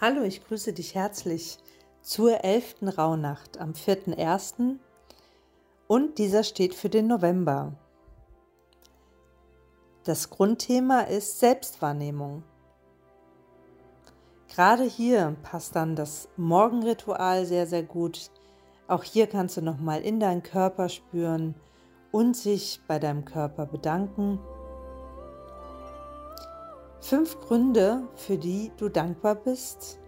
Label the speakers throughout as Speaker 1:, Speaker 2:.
Speaker 1: Hallo, ich grüße dich herzlich zur 11. Rauhnacht am 4.1. und dieser steht für den November. Das Grundthema ist Selbstwahrnehmung. Gerade hier passt dann das Morgenritual sehr, sehr gut. Auch hier kannst du nochmal in deinen Körper spüren und sich bei deinem Körper bedanken Fünf Gründe, für die du dankbar bist,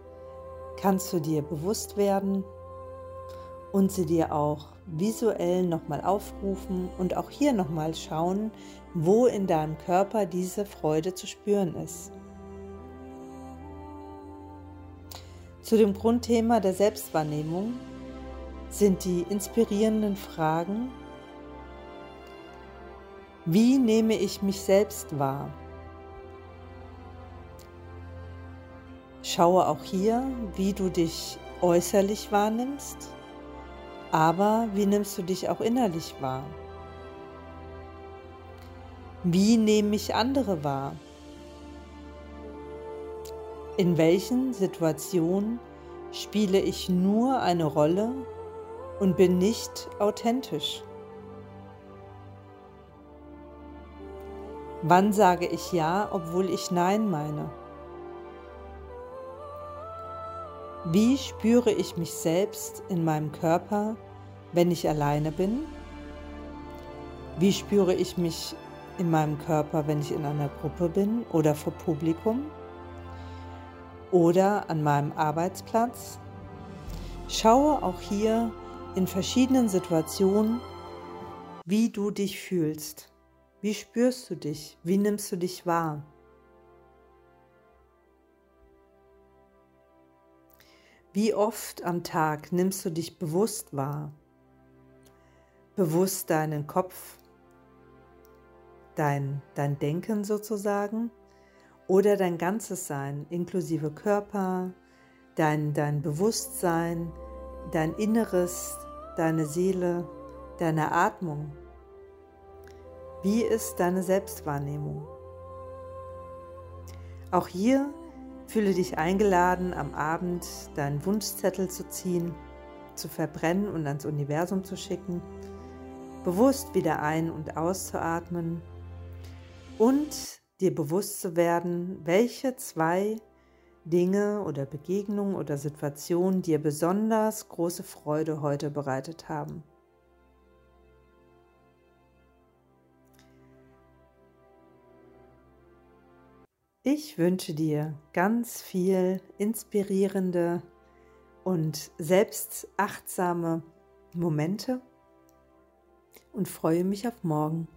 Speaker 1: kannst du dir bewusst werden und sie dir auch visuell nochmal aufrufen und auch hier nochmal schauen, wo in deinem Körper diese Freude zu spüren ist. Zu dem Grundthema der Selbstwahrnehmung sind die inspirierenden Fragen, wie nehme ich mich selbst wahr? Schaue auch hier, wie du dich äußerlich wahrnimmst, aber wie nimmst du dich auch innerlich wahr? Wie nehme ich andere wahr? In welchen Situationen spiele ich nur eine Rolle und bin nicht authentisch? Wann sage ich Ja, obwohl ich Nein meine? Wie spüre ich mich selbst in meinem Körper, wenn ich alleine bin? Wie spüre ich mich in meinem Körper, wenn ich in einer Gruppe bin oder vor Publikum? Oder an meinem Arbeitsplatz? Schaue auch hier in verschiedenen Situationen, wie du dich fühlst. Wie spürst du dich? Wie nimmst du dich wahr? Wie oft am Tag nimmst du dich bewusst wahr? Bewusst deinen Kopf, dein, dein Denken sozusagen oder dein ganzes Sein inklusive Körper, dein, dein Bewusstsein, dein Inneres, deine Seele, deine Atmung. Wie ist deine Selbstwahrnehmung? Auch hier Fühle dich eingeladen, am Abend deinen Wunschzettel zu ziehen, zu verbrennen und ans Universum zu schicken, bewusst wieder ein- und auszuatmen und dir bewusst zu werden, welche zwei Dinge oder Begegnungen oder Situationen dir besonders große Freude heute bereitet haben. Ich wünsche dir ganz viel inspirierende und selbstachtsame Momente und freue mich auf morgen.